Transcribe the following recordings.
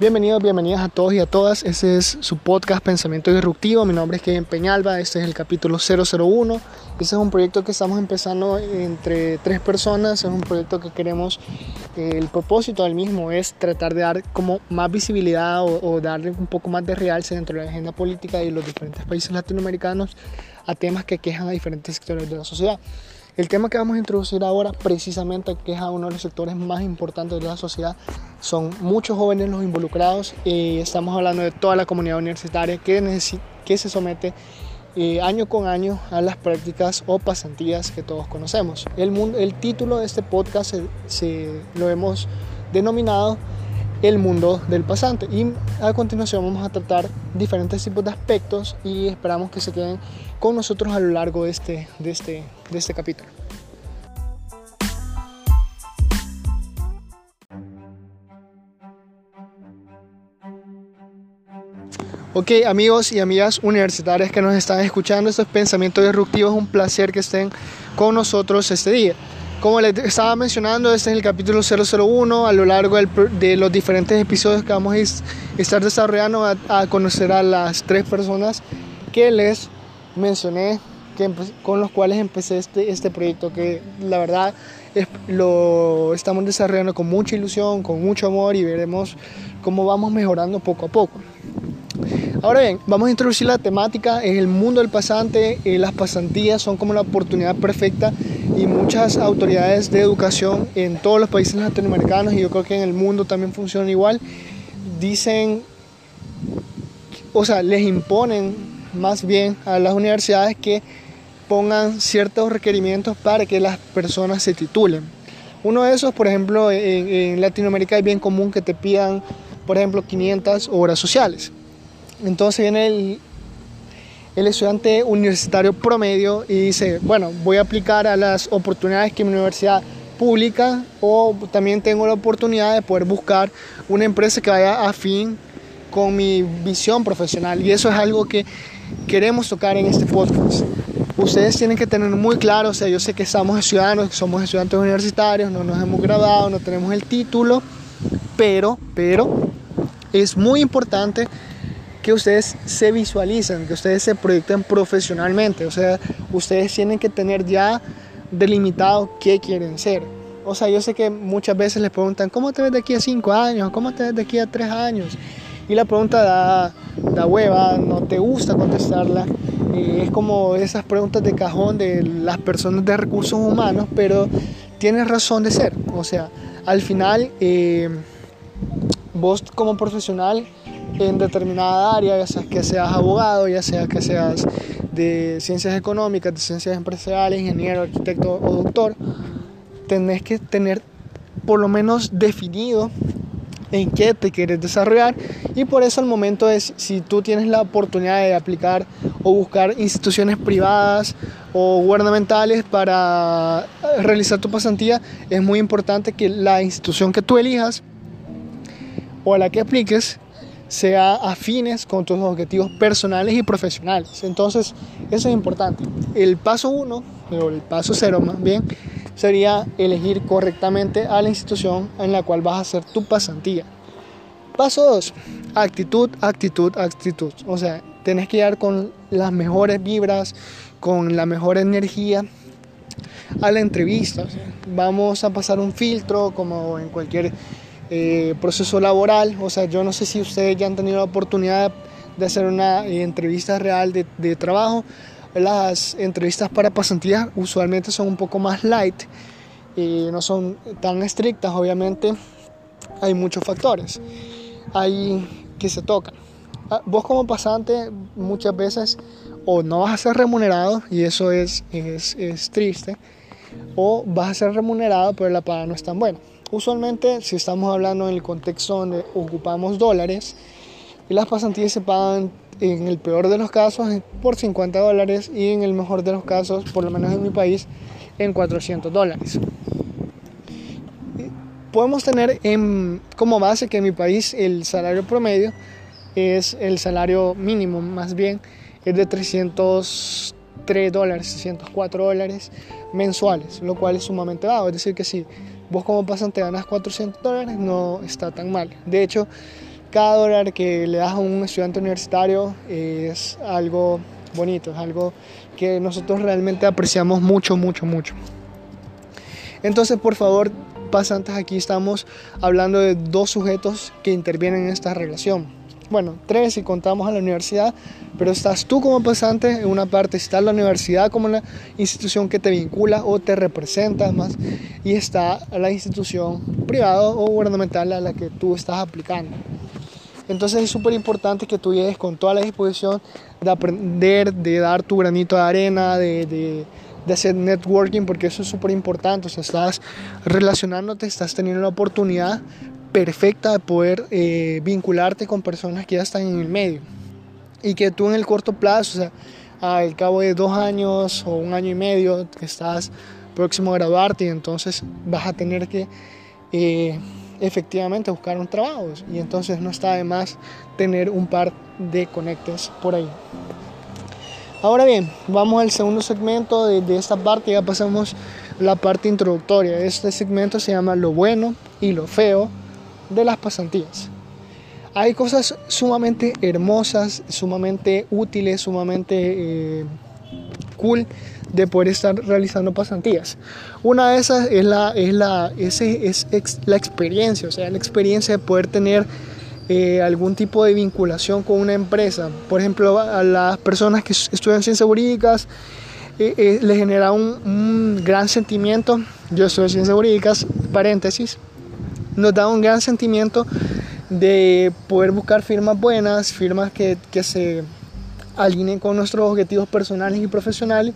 Bienvenidos, bienvenidas a todos y a todas. Este es su podcast Pensamiento Disruptivo. Mi nombre es Kevin Peñalba. Este es el capítulo 001. Este es un proyecto que estamos empezando entre tres personas. Es un proyecto que queremos, eh, el propósito del mismo es tratar de dar como más visibilidad o, o darle un poco más de realce dentro de la agenda política de los diferentes países latinoamericanos a temas que quejan a diferentes sectores de la sociedad. El tema que vamos a introducir ahora precisamente que es uno de los sectores más importantes de la sociedad. Son muchos jóvenes los involucrados y estamos hablando de toda la comunidad universitaria que, que se somete eh, año con año a las prácticas o pasantías que todos conocemos. El, mundo, el título de este podcast se, lo hemos denominado el mundo del pasante. Y a continuación vamos a tratar diferentes tipos de aspectos y esperamos que se queden con nosotros a lo largo de este, de este, de este capítulo. Ok, amigos y amigas universitarias que nos están escuchando, estos pensamientos disruptivos, un placer que estén con nosotros este día. Como les estaba mencionando, este es el capítulo 001. A lo largo de los diferentes episodios que vamos a estar desarrollando, a, conocer a las tres personas que les mencioné, que con los cuales empecé este, este proyecto, que la verdad lo estamos desarrollando con mucha ilusión, con mucho amor y veremos cómo vamos mejorando poco a poco. Ahora bien, vamos a introducir la temática en el mundo del pasante. Eh, las pasantías son como la oportunidad perfecta y muchas autoridades de educación en todos los países latinoamericanos y yo creo que en el mundo también funciona igual. Dicen, o sea, les imponen más bien a las universidades que pongan ciertos requerimientos para que las personas se titulen. Uno de esos, por ejemplo, en, Latinoamérica es bien común que te pidan, por ejemplo, 500 horas sociales. Entonces viene el, el estudiante universitario promedio y dice, bueno, voy a aplicar a las oportunidades que mi universidad pública o también tengo la oportunidad de poder buscar una empresa que vaya afín con mi visión profesional y eso es algo que queremos tocar en este podcast. Ustedes tienen que tener muy claro, o sea, yo sé que estamos ciudadanos, somos estudiantes universitarios, no nos hemos graduado, no tenemos el título, pero, pero es muy importante que ustedes se visualicen, que ustedes se proyecten profesionalmente. O sea, ustedes tienen que tener ya delimitado qué quieren ser. O sea, yo sé que muchas veces les preguntan, ¿cómo te ves de aquí a cinco años? ¿Cómo te ves de aquí a tres años? Y la pregunta da, da hueva, no te gusta contestarla. es como esas preguntas de cajón de las personas de recursos humanos, pero tienes razón de ser. O sea, al final, eh, vos como profesional en determinada área, ya sea que seas abogado, ya sea que seas de ciencias económicas, de ciencias empresariales, ingeniero, arquitecto o doctor, tenés que tener por lo menos definido en qué te quieres desarrollar y por eso al momento es si tú tienes la oportunidad de aplicar o buscar instituciones privadas o gubernamentales para realizar tu pasantía es muy importante que la institución que tú elijas o a la que apliques sea afines con tus objetivos personales y profesionales. Entonces, eso es importante. El paso uno, o el paso cero más bien, sería elegir correctamente a la institución en la cual vas a hacer tu pasantía. Paso dos, actitud, actitud, actitud. O sea, tenés que ir con las mejores vibras, con la mejor energía a la entrevista. vamos a pasar un filtro como en cualquier eh, proceso laboral. O sea, yo no sé si ustedes ya han tenido la oportunidad de hacer una eh, entrevista real de, trabajo. Las entrevistas para pasantías usualmente son un poco más light y no son tan estrictas, obviamente. Hay muchos factores ahí que se tocan. Ah, vos como pasante muchas veces o no vas a ser remunerado y eso es, es, es triste o vas a ser remunerado pero la paga no es tan buena. Usualmente, si estamos hablando en el contexto donde ocupamos dólares, las pasantías se pagan en el peor de los casos por 50 dólares y en el mejor de los casos, por lo menos en mi país, en 400 dólares. Podemos tener en, como base que en mi país el salario promedio es el salario mínimo, más bien, es de 303 dólares, 604 dólares mensuales, lo cual es sumamente bajo. Es decir, que si vos como pasante ganas 400 dólares, no está tan mal. De hecho, cada dólar que le das a un estudiante universitario es algo bonito, es algo que nosotros realmente apreciamos mucho, mucho, mucho. Entonces, por favor, pasantes, aquí estamos hablando de dos sujetos que intervienen en esta relación. Bueno, tres si contamos a la universidad, pero estás tú como pasante en una parte, está la universidad como la institución que te vincula o te representa más, y está la institución privada o gubernamental a la que tú estás aplicando. Entonces es súper importante que tú llegues con toda la disposición de aprender, de dar tu granito de arena, de, de, hacer networking, porque eso es súper importante. O sea, estás relacionándote, estás teniendo la oportunidad perfecta de poder eh, vincularte con personas que ya están en el medio. Y que tú en el corto plazo, o sea, al cabo de dos años o un año y medio, que estás próximo a graduarte y entonces vas a tener que... Eh, efectivamente buscar un trabajo y entonces no está de más tener un par de conectes por ahí. Ahora bien, vamos al segundo segmento de, esta parte, ya pasamos la parte introductoria. Este segmento se llama lo bueno y lo feo de las pasantías. Hay cosas sumamente hermosas, sumamente útiles, sumamente eh, cool de poder estar realizando pasantías. Una de esas es la, es la, ese, es la experiencia, o sea, la experiencia de poder tener eh, algún tipo de vinculación con una empresa. Por ejemplo, a las personas que estudian ciencias jurídicas eh, eh, les genera un, un, gran sentimiento, yo estudio ciencias jurídicas, paréntesis, nos da un gran sentimiento de poder buscar firmas buenas, firmas que, que se alineen con nuestros objetivos personales y profesionales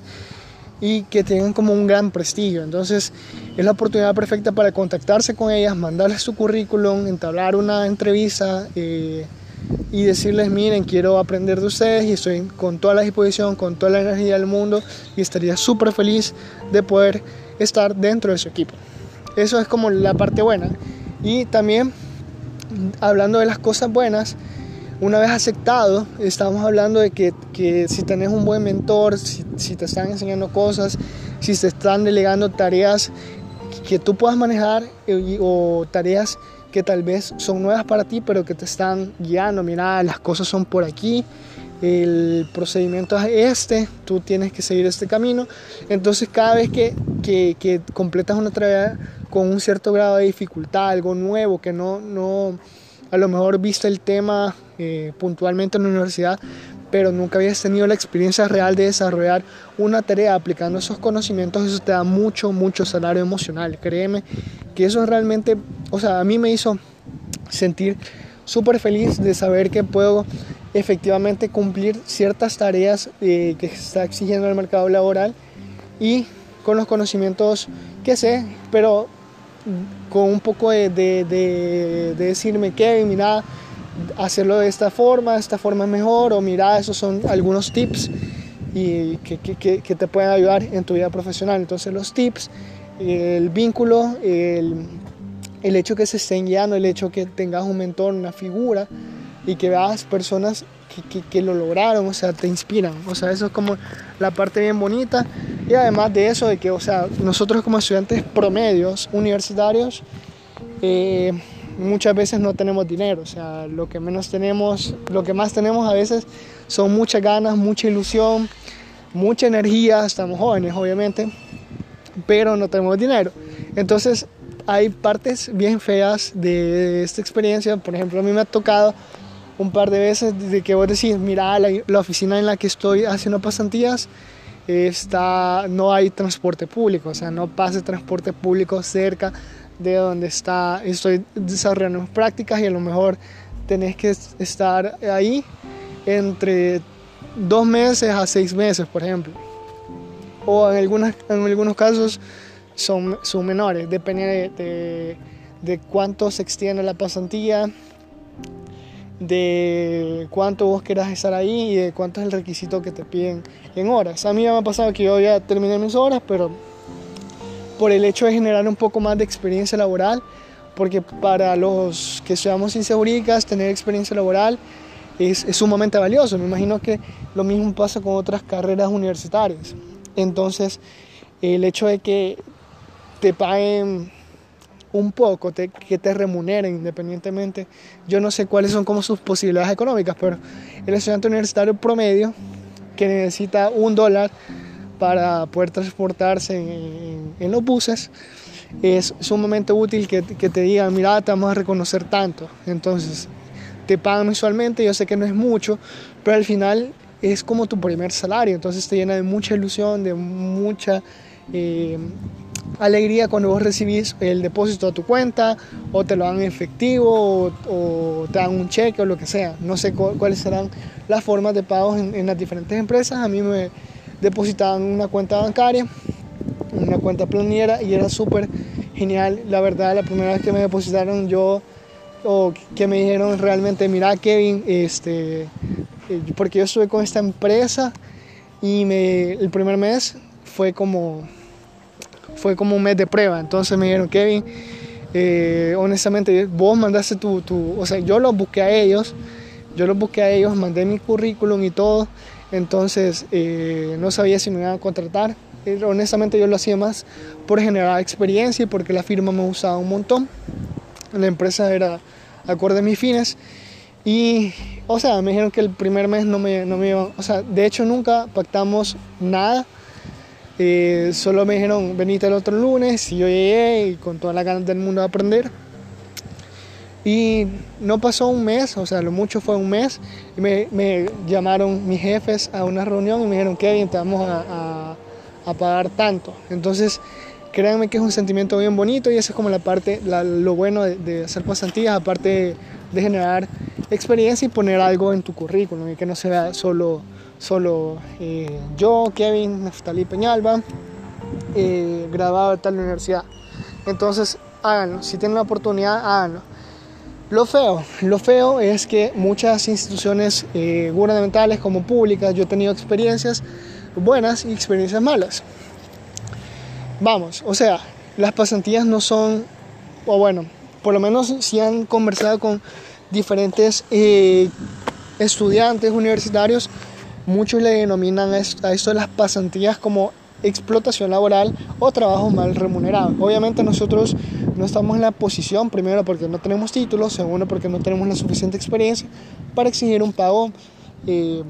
y que tengan como un gran prestigio. Entonces es la oportunidad perfecta para contactarse con ellas, mandarles su currículum, entablar una entrevista eh, y decirles, miren, quiero aprender de ustedes y estoy con toda la disposición, con toda la energía del mundo y estaría súper feliz de poder estar dentro de su equipo. Eso es como la parte buena. Y también, hablando de las cosas buenas, una vez aceptado, estamos hablando de que, que si tenés un buen mentor, si, si, te están enseñando cosas, si te están delegando tareas que tú puedas manejar eh, o tareas que tal vez son nuevas para ti, pero que te están guiando, mira, las cosas son por aquí, el procedimiento es este, tú tienes que seguir este camino. Entonces cada vez que, que, que completas una tarea con un cierto grado de dificultad, algo nuevo, que no, no a lo mejor viste el tema eh, puntualmente en la universidad, pero nunca habías tenido la experiencia real de desarrollar una tarea aplicando esos conocimientos, eso te da mucho, mucho salario emocional. Créeme que eso realmente, o sea, a mí me hizo sentir súper feliz de saber que puedo efectivamente cumplir ciertas tareas eh, que está exigiendo el mercado laboral y con los conocimientos que sé, pero con un poco de, de, de, de decirme que, mira, hacerlo de esta forma, esta forma es mejor, o mira, esos son algunos tips y que, te pueden ayudar en tu vida profesional. Entonces los tips, el vínculo, el, el hecho que se estén guiando, el hecho que tengas un mentor, una figura y que veas personas que, que, lo lograron, o sea, te inspiran. O sea, eso es como la parte bien bonita. Y además de eso, de que, o sea, nosotros como estudiantes promedios universitarios, eh, muchas veces no tenemos dinero, o sea, lo que menos tenemos, lo que más tenemos a veces son muchas ganas, mucha ilusión, mucha energía, estamos jóvenes obviamente, pero no tenemos dinero. Entonces hay partes bien feas de esta experiencia, por ejemplo a mí me ha tocado un par de veces de que vos decís, mira, la, la oficina en la que estoy haciendo pasantías, está, no hay transporte público, o sea, no pasa transporte público cerca de donde está, estoy desarrollando prácticas y a lo mejor tenés que estar ahí entre dos meses a seis meses, por ejemplo. O en, algunas, en algunos casos son, son menores, depende de, de, de cuánto se extiende la pasantía, de cuánto vos querás estar ahí y de cuánto es el requisito que te piden en horas. A mí me ha pasado que yo ya terminé mis horas, pero por el hecho de generar un poco más de experiencia laboral, porque para los que estudiamos ciencias tener experiencia laboral es, sumamente valioso. Me imagino que lo mismo pasa con otras carreras universitarias. Entonces, el hecho de que te paguen un poco, que te remuneren independientemente. Yo no sé cuáles son como sus posibilidades económicas, pero el estudiante universitario promedio que necesita un dólar para poder transportarse en, los buses, es sumamente útil que, te digan, mira, te vamos a reconocer tanto. Entonces, te pagan mensualmente, yo sé que no es mucho, pero al final es como tu primer salario, entonces te llena de mucha ilusión, de mucha eh, alegría cuando vos recibís el depósito a tu cuenta o te lo dan en efectivo o, te dan un cheque o lo que sea. No sé cuáles serán las formas de pagos en, las diferentes empresas. A mí me depositaban una cuenta bancaria, una cuenta planiera y era súper genial. La verdad, la primera vez que me depositaron yo o que me dijeron realmente, mira Kevin, este, eh, porque yo estuve con esta empresa y el primer mes fue como fue como un mes de prueba. Entonces me dijeron, Kevin, eh, honestamente, vos mandaste tu, tu, o sea, yo los busqué a ellos, yo los busqué a ellos, mandé mi currículum y todo, entonces eh, no sabía si me iban a contratar. Eh, honestamente yo lo hacía más por generar experiencia y porque la firma me gustaba un montón. La empresa era acorde a mis fines. Y, o sea, me dijeron que el primer mes no me, no me iban, o sea, de hecho nunca pactamos nada eh, solo me dijeron, venite el otro lunes y yo llegué y con todas las ganas del mundo de aprender. Y no pasó un mes, o sea, lo mucho fue un mes, y me, me llamaron mis jefes a una reunión y me dijeron, Kevin, te vamos a, a, pagar tanto. Entonces, créanme que es un sentimiento bien bonito y esa es como la parte, lo bueno de, de, hacer pasantías, aparte de, generar experiencia y poner algo en tu currículum y que no sea solo solo eh, yo, Kevin, Neftali Peñalba, eh, graduado de tal universidad. Entonces, háganlo, si tienen la oportunidad, háganlo. Lo feo, lo feo es que muchas instituciones eh, gubernamentales como públicas, yo he tenido experiencias buenas y experiencias malas. Vamos, o sea, las pasantías no son, o bueno, por lo menos si han conversado con diferentes eh, estudiantes universitarios, Muchos le denominan a esto las pasantías como explotación laboral o trabajo mal remunerado. Obviamente nosotros no estamos en la posición, primero porque no tenemos títulos, segundo porque no tenemos la suficiente experiencia para exigir un pago, eh,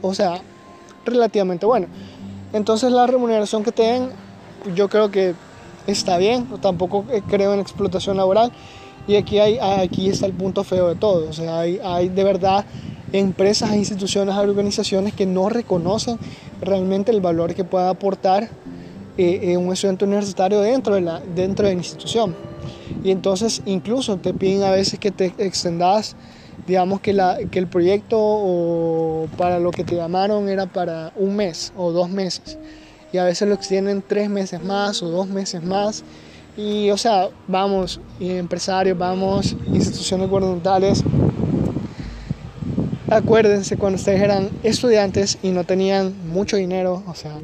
o sea, relativamente bueno. Entonces la remuneración que tienen yo creo que está bien, tampoco creo en explotación laboral. Y aquí, hay, aquí está el punto feo de todo, o sea, hay, hay de verdad empresas, instituciones, organizaciones que no reconocen realmente el valor que pueda aportar eh, un estudiante universitario dentro de, la, dentro de la institución. Y entonces incluso te piden a veces que te extendas, digamos que, la, que el proyecto o para lo que te llamaron era para un mes o dos meses. Y a veces lo extienden tres meses más o dos meses más. Y o sea, vamos, empresarios, vamos, instituciones gubernamentales, acuérdense cuando ustedes eran estudiantes y no tenían mucho dinero, o sea,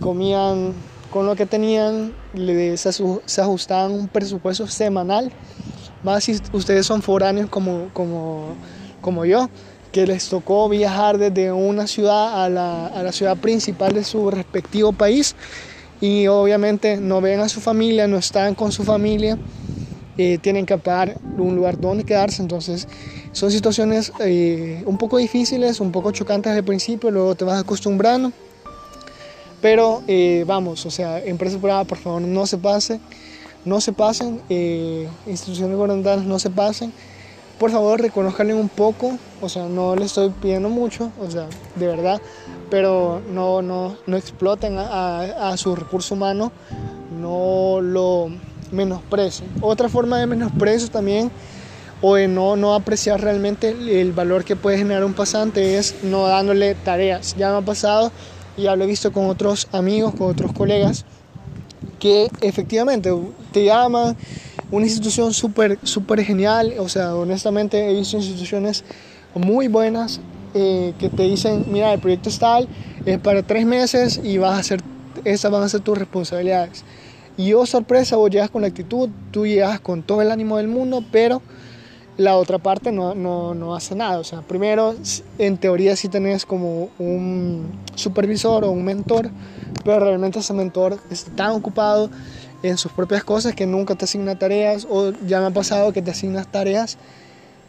comían con lo que tenían, les, se ajustaban un presupuesto semanal, más si ustedes son foráneos como, como, como yo, que les tocó viajar desde una ciudad a la, a la ciudad principal de su respectivo país y obviamente no ven a su familia, no están con su familia, eh, tienen que pagar un lugar donde quedarse, entonces son situaciones eh, un poco difíciles, un poco chocantes al principio, luego te vas acostumbrando. Pero eh, vamos, o sea, empresas privadas, por favor, no se pasen, no se pasen, eh, instituciones gubernamentales no se pasen. Por favor, reconozcanle un poco, o sea, no le estoy pidiendo mucho, o sea, de verdad, pero no, no, no exploten a, a su recurso humano, no lo menosprecien. Otra forma de menosprecio también o de no, no apreciar realmente el valor que puede generar un pasante es no dándole tareas. Ya me ha pasado y ya lo he visto con otros amigos, con otros colegas, que efectivamente te llaman, una institución súper super genial, o sea, honestamente he visto instituciones muy buenas eh, que te dicen, mira, el proyecto es tal, es para tres meses y vas a hacer, esas van a ser tus responsabilidades. Y oh sorpresa, vos llegas con la actitud, tú llegas con todo el ánimo del mundo, pero la otra parte no, no, no, hace nada. O sea, primero, en teoría sí tenés como un supervisor o un mentor, pero realmente ese mentor está tan ocupado en sus propias cosas, que nunca te asigna tareas, o ya me ha pasado que te asignas tareas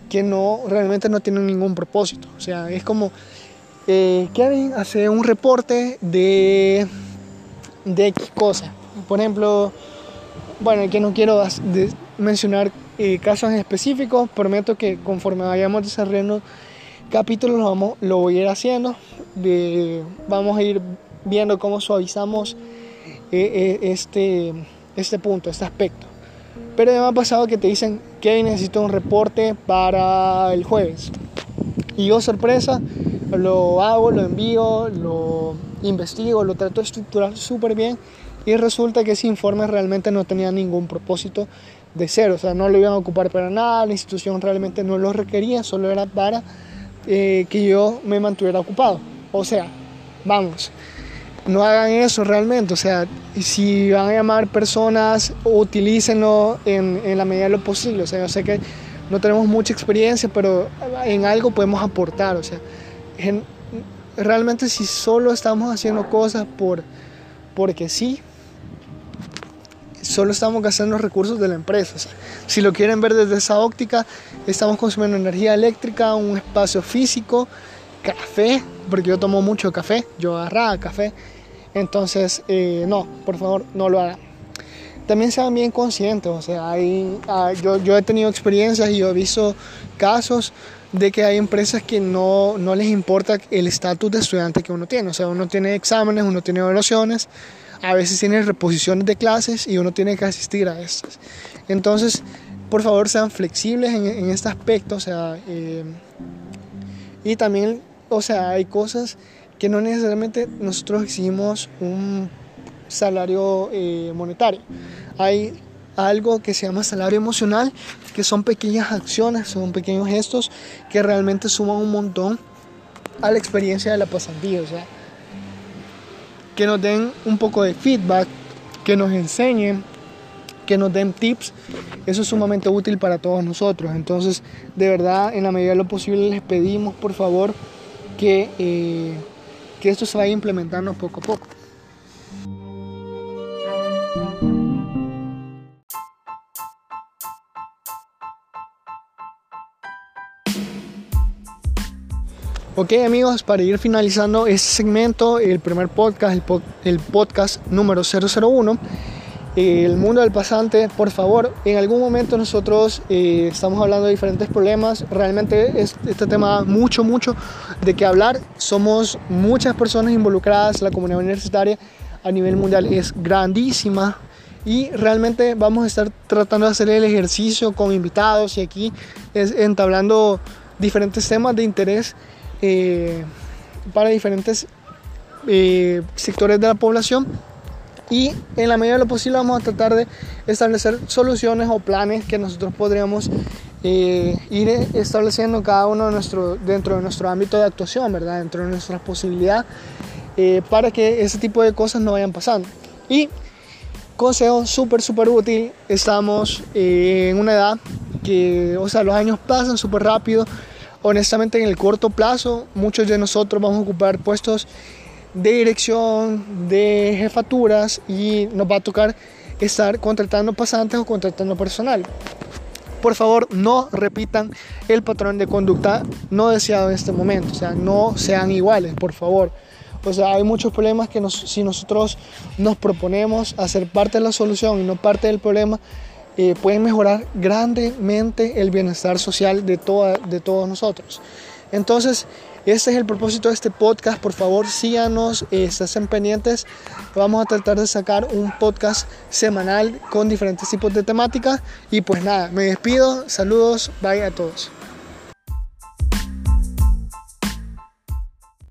que no realmente no tienen ningún propósito. O sea, es como eh, Kevin hace un reporte de, de X cosa. Por ejemplo, bueno, que no quiero mencionar eh, casos específicos, prometo que conforme vayamos desarrollando capítulos lo, vamos, lo voy a ir haciendo. vamos a ir viendo cómo suavizamos eh, eh, este, este punto, este aspecto. Pero me ha pasado que te dicen que necesito un reporte para el jueves. Y yo, sorpresa, lo hago, lo envío, lo investigo, lo trato de estructurar súper bien. Y resulta que ese informe realmente no tenía ningún propósito de cero. O sea, no lo iban a ocupar para nada, la institución realmente no lo requería, solo era para eh, que yo me mantuviera ocupado. O sea, vamos, no hagan eso realmente. O sea, si van a llamar personas, utilícenlo en, la medida de lo posible. O sea, yo sé que no tenemos mucha experiencia, pero en algo podemos aportar. O sea, realmente si solo estamos haciendo cosas por, porque sí, solo estamos gastando los recursos de la empresa. si lo quieren ver desde esa óptica, estamos consumiendo energía eléctrica, un espacio físico, café, porque yo tomo mucho café, yo agarraba café. Entonces, eh, no, por favor, no lo hagan. También sean bien conscientes, o sea, hay, ah, yo, yo, he tenido experiencias y yo he visto casos de que hay empresas que no, no les importa el estatus de estudiante que uno tiene, o sea, uno tiene exámenes, uno tiene evaluaciones, a veces tiene reposiciones de clases y uno tiene que asistir a estas. Entonces, por favor, sean flexibles en, este aspecto, o sea, eh, y también, o sea, hay cosas que no necesariamente nosotros exigimos un salario eh, monetario. Hay algo que se llama salario emocional, que son pequeñas acciones, son pequeños gestos que realmente suman un montón a la experiencia de la pasantía. O sea, que nos den un poco de feedback, que nos enseñen, que nos den tips. Eso es sumamente útil para todos nosotros. Entonces, de verdad, en la medida de lo posible les pedimos, por favor, que, eh, que esto se vaya implementando poco a poco. Ok amigos, para ir finalizando este segmento, el primer podcast, el, podcast número 001, el mundo del pasante, por favor, en algún momento nosotros eh, estamos hablando de diferentes problemas, realmente este tema mucho, mucho de qué hablar, somos muchas personas involucradas, la comunidad universitaria a nivel mundial es grandísima y realmente vamos a estar tratando de hacer el ejercicio con invitados y aquí es, entablando diferentes temas de interés eh, para diferentes eh, sectores de la población y en la medida de lo posible vamos a tratar de establecer soluciones o planes que nosotros podríamos eh, ir estableciendo cada uno de nuestro, dentro de nuestro ámbito de actuación, ¿verdad? dentro de nuestras posibilidades, para que ese tipo de cosas no vayan pasando. Y consejo súper, súper útil, estamos en una edad que, o sea, los años pasan súper rápido, honestamente en el corto plazo muchos de nosotros vamos a ocupar puestos de dirección, de jefaturas y nos va a tocar estar contratando pasantes o contratando personal. Por favor, no repitan el patrón de conducta no deseado en este momento. O sea, no sean iguales, por favor. O sea, hay muchos problemas que si nosotros nos proponemos hacer parte de la solución y no parte del problema, eh, pueden mejorar grandemente el bienestar social de, toda, de todos nosotros. Entonces, este es el propósito de este podcast. Por favor, síganos, eh, estén pendientes. Vamos a tratar de sacar un podcast semanal con diferentes tipos de temáticas. Y pues nada, me despido. Saludos, bye a todos.